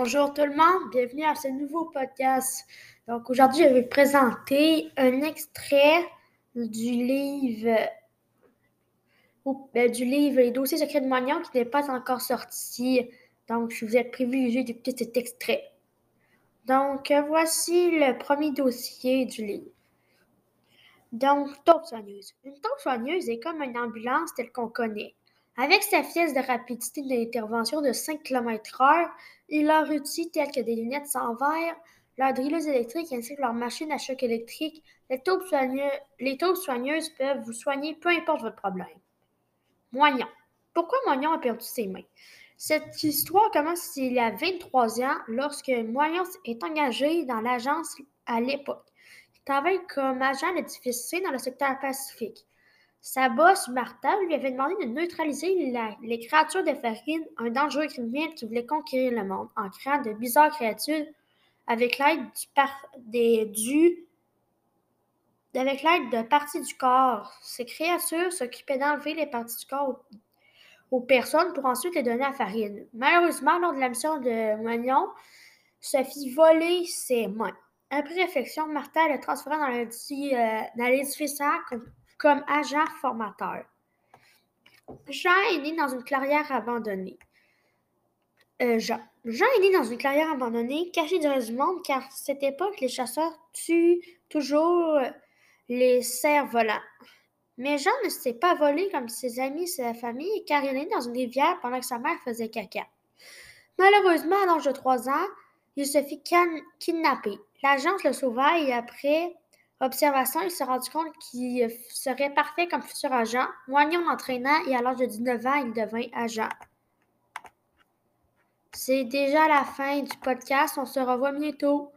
Bonjour tout le monde, bienvenue à ce nouveau podcast. Donc aujourd'hui, je vais vous présenter un extrait du livre ben, du livre Les dossiers secrets de Moignon qui n'est pas encore sorti. Donc, je vous ai privilégié d'écouter cet extrait. Donc, voici le premier dossier du livre. Donc, taupe soigneuse. Une taupe soigneuse est comme une ambulance telle qu'on connaît. Avec sa vitesse de rapidité d'intervention de 5 km/h et leurs outils tels que des lunettes sans verre, leur drilleuse électrique ainsi que leur machine à choc électrique, les taupes, soigneuses, peuvent vous soigner peu importe votre problème. Moignon. Pourquoi Moignon a perdu ses mains? Cette histoire commence il y a 23 ans lorsque Moignon est engagé dans l'agence à l'époque travaille comme agent de dans le secteur Pacifique. Sa boss, Martha, lui avait demandé de neutraliser les créatures de farine, un dangereux criminel qui voulait conquérir le monde en créant de bizarres créatures avec l'aide du, avec l'aide de parties du corps. Ces créatures s'occupaient d'enlever les parties du corps aux, personnes pour ensuite les donner à Farine. Malheureusement, lors de la mission de Magnon, se fit voler ses mains. Après réflexion, Martha le transféra dans l'édifice euh, comme, agent formateur. Jean est né dans une clairière abandonnée. Euh, Jean. Est né dans une clairière abandonnée, caché du reste du monde, car à cette époque, les chasseurs tuent toujours les cerfs volants. Mais Jean ne s'est pas volé comme ses amis et sa famille, car il est né dans une rivière pendant que sa mère faisait caca. Malheureusement, à l'âge de 3 ans, il se fit kidnapper. L'agence le sauva et après observation, il s'est rendu compte qu'il serait parfait comme futur agent. Moignon l'entraîna et à l'âge de 19 ans, il devint agent. C'est déjà la fin du podcast. On se revoit bientôt.